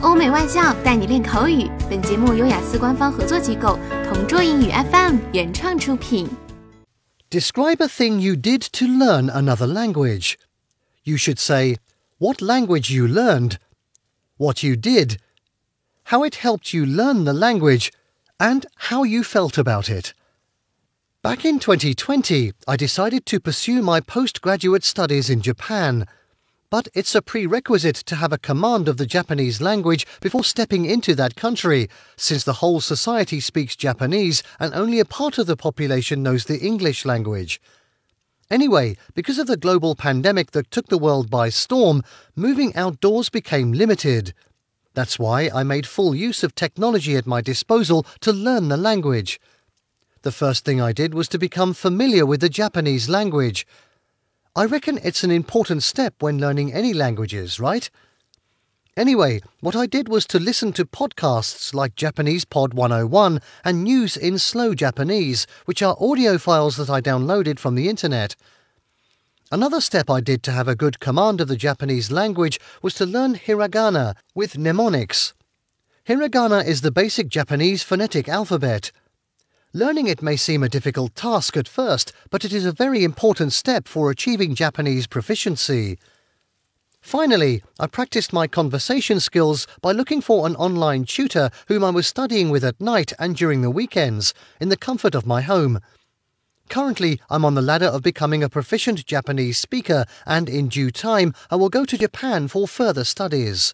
欧美外教带你练口语。本节目由雅思官方合作机构同桌英语 FM 原创出品。Describe a thing you did to learn another language. You should say what language you learned, what you did, how it helped you learn the language, and how you felt about it. Back in 2020, I decided to pursue my postgraduate studies in Japan. But it's a prerequisite to have a command of the Japanese language before stepping into that country, since the whole society speaks Japanese and only a part of the population knows the English language. Anyway, because of the global pandemic that took the world by storm, moving outdoors became limited. That's why I made full use of technology at my disposal to learn the language. The first thing I did was to become familiar with the Japanese language. I reckon it's an important step when learning any languages, right? Anyway, what I did was to listen to podcasts like Japanese Pod 101 and News in Slow Japanese, which are audio files that I downloaded from the internet. Another step I did to have a good command of the Japanese language was to learn hiragana with mnemonics. Hiragana is the basic Japanese phonetic alphabet. Learning it may seem a difficult task at first, but it is a very important step for achieving Japanese proficiency. Finally, I practiced my conversation skills by looking for an online tutor whom I was studying with at night and during the weekends, in the comfort of my home. Currently, I'm on the ladder of becoming a proficient Japanese speaker, and in due time, I will go to Japan for further studies.